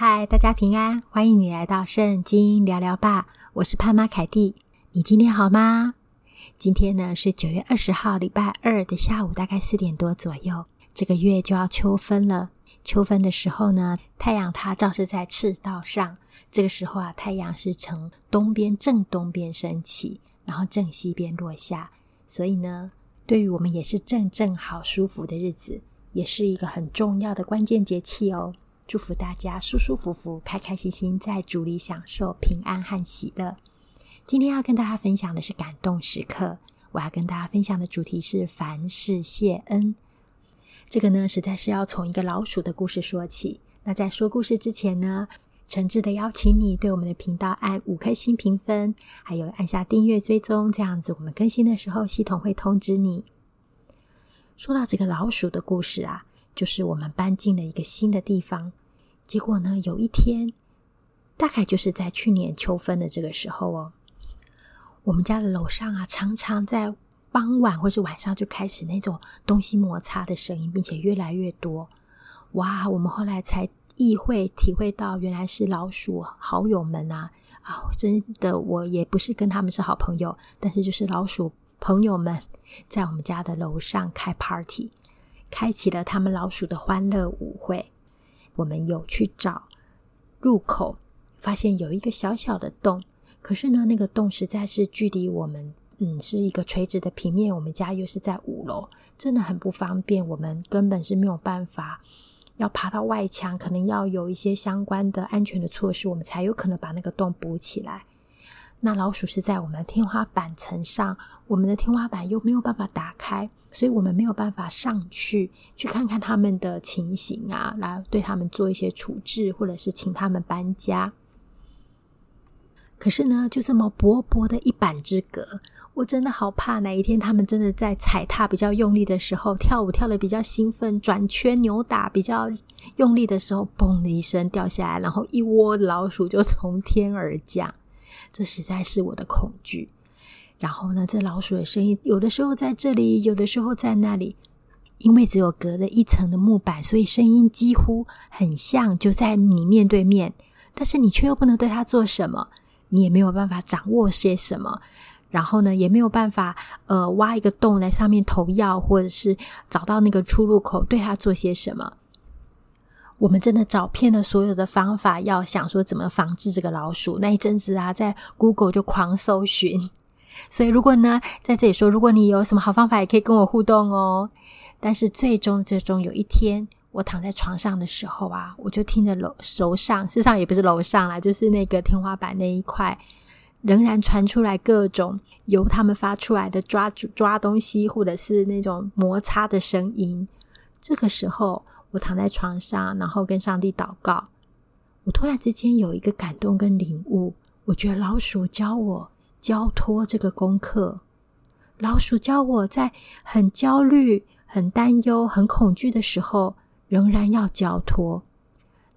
嗨，大家平安，欢迎你来到圣经聊聊吧。我是潘妈凯蒂，你今天好吗？今天呢是九月二十号，礼拜二的下午，大概四点多左右。这个月就要秋分了。秋分的时候呢，太阳它照射在赤道上，这个时候啊，太阳是从东边正东边升起，然后正西边落下。所以呢，对于我们也是正正好舒服的日子，也是一个很重要的关键节气哦。祝福大家舒舒服服、开开心心，在主里享受平安和喜乐。今天要跟大家分享的是感动时刻。我要跟大家分享的主题是凡事谢恩。这个呢，实在是要从一个老鼠的故事说起。那在说故事之前呢，诚挚的邀请你对我们的频道按五颗星评分，还有按下订阅追踪，这样子我们更新的时候，系统会通知你。说到这个老鼠的故事啊。就是我们搬进了一个新的地方，结果呢，有一天，大概就是在去年秋分的这个时候哦，我们家的楼上啊，常常在傍晚或是晚上就开始那种东西摩擦的声音，并且越来越多。哇，我们后来才意会体会到，原来是老鼠好友们啊！啊，真的，我也不是跟他们是好朋友，但是就是老鼠朋友们 在我们家的楼上开 party。开启了他们老鼠的欢乐舞会。我们有去找入口，发现有一个小小的洞。可是呢，那个洞实在是距离我们，嗯，是一个垂直的平面。我们家又是在五楼，真的很不方便。我们根本是没有办法要爬到外墙，可能要有一些相关的安全的措施，我们才有可能把那个洞补起来。那老鼠是在我们的天花板层上，我们的天花板又没有办法打开。所以我们没有办法上去去看看他们的情形啊，来对他们做一些处置，或者是请他们搬家。可是呢，就这么薄薄的一板之隔，我真的好怕哪一天他们真的在踩踏比较用力的时候，跳舞跳得比较兴奋，转圈扭打比较用力的时候，嘣的一声掉下来，然后一窝老鼠就从天而降。这实在是我的恐惧。然后呢，这老鼠的声音有的时候在这里，有的时候在那里。因为只有隔着一层的木板，所以声音几乎很像就在你面对面，但是你却又不能对它做什么，你也没有办法掌握些什么。然后呢，也没有办法呃挖一个洞在上面投药，或者是找到那个出入口对它做些什么。我们真的找遍了所有的方法，要想说怎么防治这个老鼠。那一阵子啊，在 Google 就狂搜寻。所以，如果呢，在这里说，如果你有什么好方法，也可以跟我互动哦。但是，最终最终有一天，我躺在床上的时候啊，我就听着楼楼上，事实上也不是楼上啦，就是那个天花板那一块，仍然传出来各种由他们发出来的抓抓东西，或者是那种摩擦的声音。这个时候，我躺在床上，然后跟上帝祷告。我突然之间有一个感动跟领悟，我觉得老鼠教我。交托这个功课，老鼠教我在很焦虑、很担忧、很恐惧的时候，仍然要交托。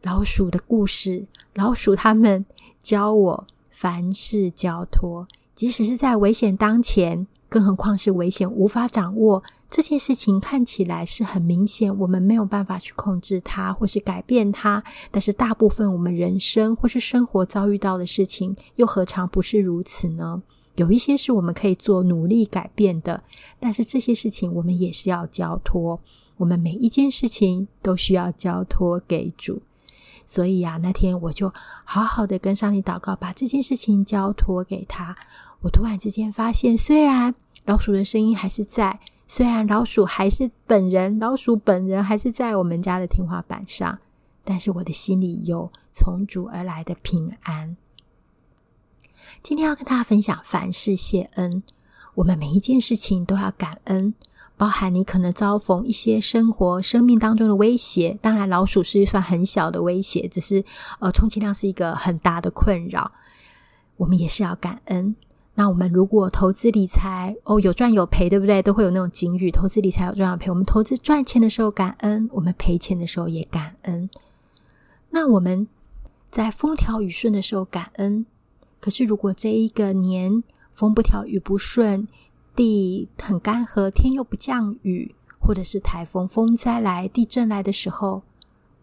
老鼠的故事，老鼠他们教我凡事交托，即使是在危险当前，更何况是危险无法掌握。这件事情看起来是很明显，我们没有办法去控制它或是改变它。但是大部分我们人生或是生活遭遇到的事情，又何尝不是如此呢？有一些是我们可以做努力改变的，但是这些事情我们也是要交托。我们每一件事情都需要交托给主。所以啊，那天我就好好的跟上帝祷告，把这件事情交托给他。我突然之间发现，虽然老鼠的声音还是在。虽然老鼠还是本人，老鼠本人还是在我们家的天花板上，但是我的心里有从主而来的平安。今天要跟大家分享凡事谢恩，我们每一件事情都要感恩，包含你可能遭逢一些生活、生命当中的威胁。当然，老鼠是一算很小的威胁，只是呃，充其量是一个很大的困扰。我们也是要感恩。那我们如果投资理财，哦，有赚有赔，对不对？都会有那种警语，投资理财有赚有赔。我们投资赚钱的时候感恩，我们赔钱的时候也感恩。那我们在风调雨顺的时候感恩，可是如果这一个年风不调雨不顺，地很干涸，天又不降雨，或者是台风、风灾来、地震来的时候，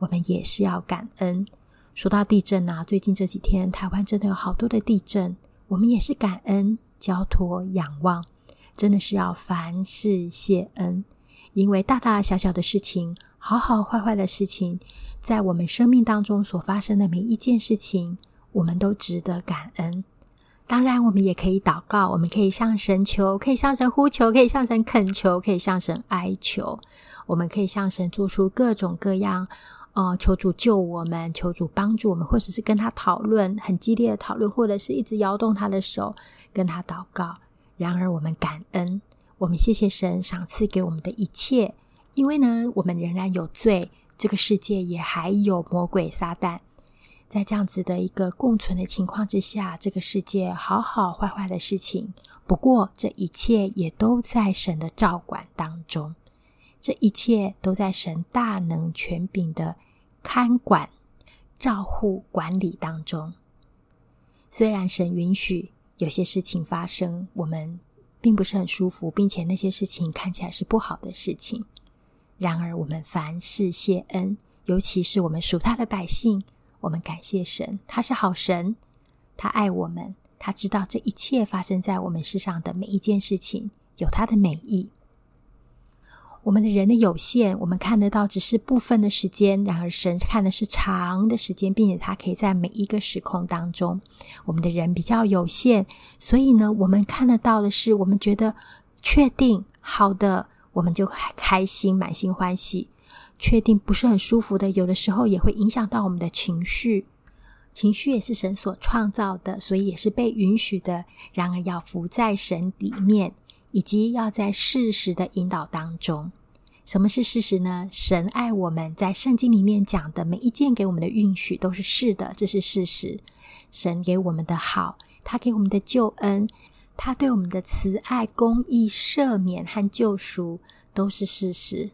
我们也是要感恩。说到地震啊，最近这几天台湾真的有好多的地震，我们也是感恩、交托、仰望，真的是要凡事谢恩，因为大大小小的事情，好好坏坏的事情，在我们生命当中所发生的每一件事情，我们都值得感恩。当然，我们也可以祷告，我们可以向神求，可以向神呼求，可以向神恳求，可以向神哀求，我们可以向神做出各种各样。哦，求主救我们，求主帮助我们，或者是跟他讨论很激烈的讨论，或者是一直摇动他的手，跟他祷告。然而，我们感恩，我们谢谢神赏赐给我们的一切，因为呢，我们仍然有罪，这个世界也还有魔鬼撒旦，在这样子的一个共存的情况之下，这个世界好好坏坏的事情，不过这一切也都在神的照管当中，这一切都在神大能权柄的。看管、照护、管理当中，虽然神允许有些事情发生，我们并不是很舒服，并且那些事情看起来是不好的事情。然而，我们凡事谢恩，尤其是我们属他的百姓，我们感谢神，他是好神，他爱我们，他知道这一切发生在我们世上的每一件事情有他的美意。我们的人的有限，我们看得到只是部分的时间；然而神看的是长的时间，并且他可以在每一个时空当中。我们的人比较有限，所以呢，我们看得到的是，我们觉得确定好的，我们就开心，满心欢喜；确定不是很舒服的，有的时候也会影响到我们的情绪。情绪也是神所创造的，所以也是被允许的。然而要浮在神里面，以及要在事实的引导当中。什么是事实呢？神爱我们，在圣经里面讲的每一件给我们的允许都是是的，这是事实。神给我们的好，他给我们的救恩，他对我们的慈爱、公义、赦免和救赎都是事实。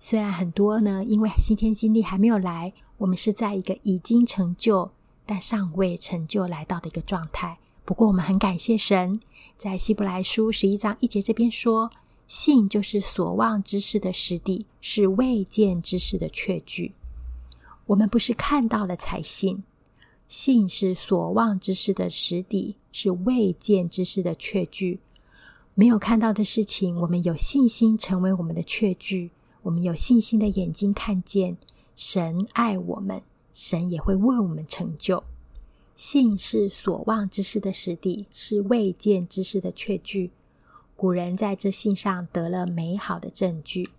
虽然很多呢，因为新天新地还没有来，我们是在一个已经成就但尚未成就来到的一个状态。不过，我们很感谢神，在希伯来书十一章一节这边说。信就是所望之事的实底，是未见之事的确据。我们不是看到了才信，信是所望之事的实底，是未见之事的确据。没有看到的事情，我们有信心成为我们的确据。我们有信心的眼睛看见，神爱我们，神也会为我们成就。信是所望之事的实底，是未见之事的确据。古人在这信上得了美好的证据，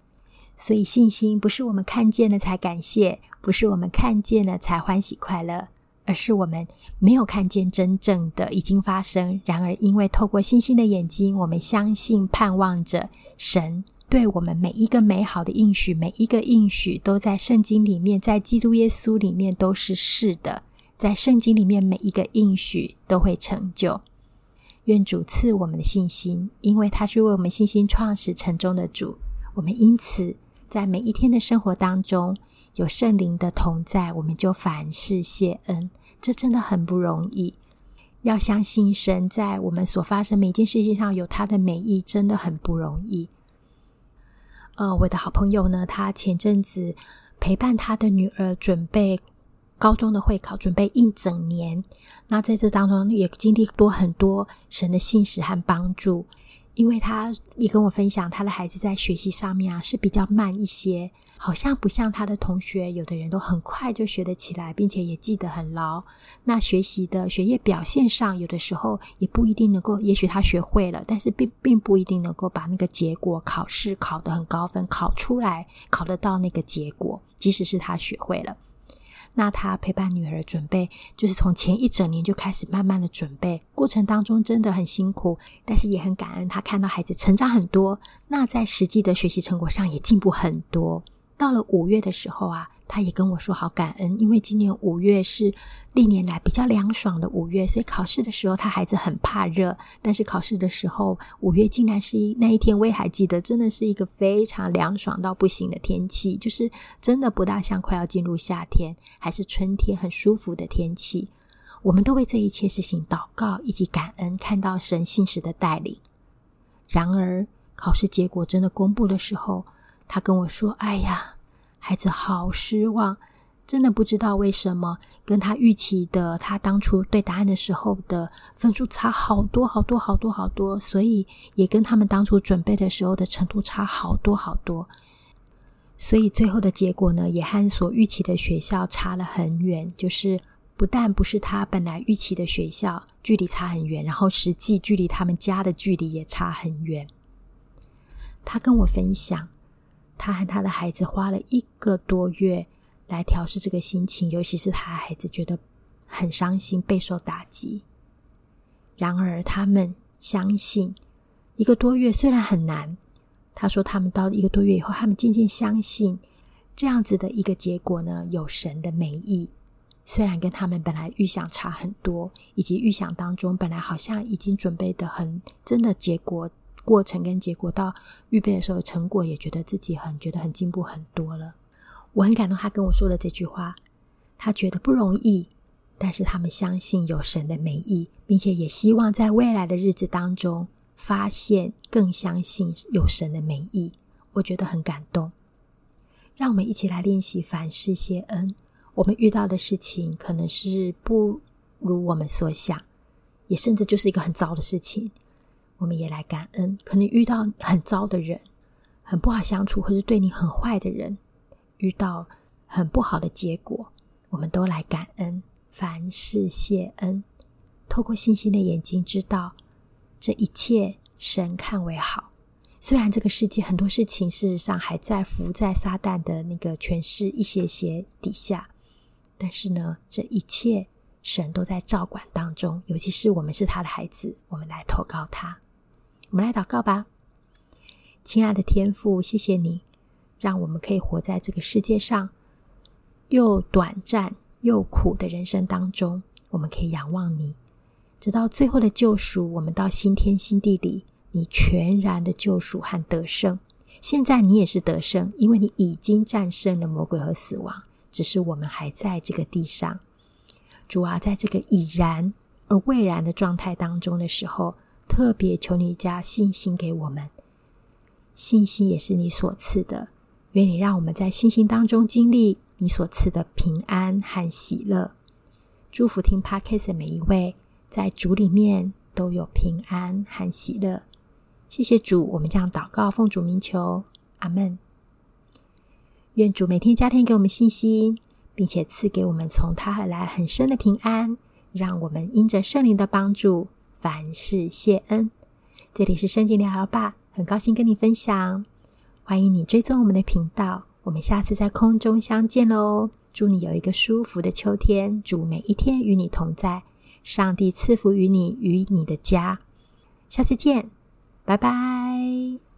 所以信心不是我们看见了才感谢，不是我们看见了才欢喜快乐，而是我们没有看见真正的已经发生。然而，因为透过信心的眼睛，我们相信、盼望着神对我们每一个美好的应许，每一个应许都在圣经里面，在基督耶稣里面都是是的，在圣经里面每一个应许都会成就。愿主赐我们的信心，因为他是为我们信心创始成终的主。我们因此在每一天的生活当中有圣灵的同在，我们就凡事谢恩。这真的很不容易。要相信神在我们所发生每一件事情上有他的美意，真的很不容易。呃，我的好朋友呢，他前阵子陪伴他的女儿准备。高中的会考准备一整年，那在这当中也经历多很多神的信实和帮助，因为他也跟我分享，他的孩子在学习上面啊是比较慢一些，好像不像他的同学，有的人都很快就学得起来，并且也记得很牢。那学习的学业表现上，有的时候也不一定能够，也许他学会了，但是并并不一定能够把那个结果考试考得很高分，考出来，考得到那个结果，即使是他学会了。那他陪伴女儿准备，就是从前一整年就开始慢慢的准备，过程当中真的很辛苦，但是也很感恩。他看到孩子成长很多，那在实际的学习成果上也进步很多。到了五月的时候啊。他也跟我说好感恩，因为今年五月是历年来比较凉爽的五月，所以考试的时候他孩子很怕热，但是考试的时候五月竟然是一那一天，我也还记得，真的是一个非常凉爽到不行的天气，就是真的不大像快要进入夏天，还是春天很舒服的天气。我们都为这一切事情祷告以及感恩，看到神信实的带领。然而考试结果真的公布的时候，他跟我说：“哎呀。”孩子好失望，真的不知道为什么跟他预期的，他当初对答案的时候的分数差好多好多好多好多，所以也跟他们当初准备的时候的程度差好多好多。所以最后的结果呢，也和所预期的学校差了很远。就是不但不是他本来预期的学校，距离差很远，然后实际距离他们家的距离也差很远。他跟我分享，他和他的孩子花了一个多月来调试这个心情，尤其是他的孩子觉得很伤心，备受打击。然而，他们相信，一个多月虽然很难。他说：“他们到一个多月以后，他们渐渐相信这样子的一个结果呢，有神的美意。虽然跟他们本来预想差很多，以及预想当中本来好像已经准备的很真的结果过程跟结果到预备的时候成果，也觉得自己很觉得很进步很多了。我很感动，他跟我说的这句话，他觉得不容易，但是他们相信有神的美意，并且也希望在未来的日子当中。”发现更相信有神的美意，我觉得很感动。让我们一起来练习凡事谢恩。我们遇到的事情可能是不如我们所想，也甚至就是一个很糟的事情，我们也来感恩。可能遇到很糟的人，很不好相处，或是对你很坏的人，遇到很不好的结果，我们都来感恩。凡事谢恩，透过信心的眼睛知道。这一切神看为好，虽然这个世界很多事情事实上还在浮在撒旦的那个权势一些些底下，但是呢，这一切神都在照管当中。尤其是我们是他的孩子，我们来投靠他，我们来祷告吧。亲爱的天父，谢谢你，让我们可以活在这个世界上又短暂又苦的人生当中，我们可以仰望你。直到最后的救赎，我们到新天新地里，你全然的救赎和得胜。现在你也是得胜，因为你已经战胜了魔鬼和死亡，只是我们还在这个地上。主啊，在这个已然而未然的状态当中的时候，特别求你加信心给我们。信心也是你所赐的，愿你让我们在信心当中经历你所赐的平安和喜乐。祝福听 Podcast 的每一位。在主里面都有平安和喜乐，谢谢主，我们这样祷告，奉主名求，阿门。愿主每天加添给我们信心，并且赐给我们从他而来很深的平安，让我们因着圣灵的帮助，凡事谢恩。这里是圣经聊聊吧，很高兴跟你分享，欢迎你追踪我们的频道，我们下次在空中相见喽。祝你有一个舒服的秋天，祝每一天与你同在。上帝赐福于你与你的家，下次见，拜拜。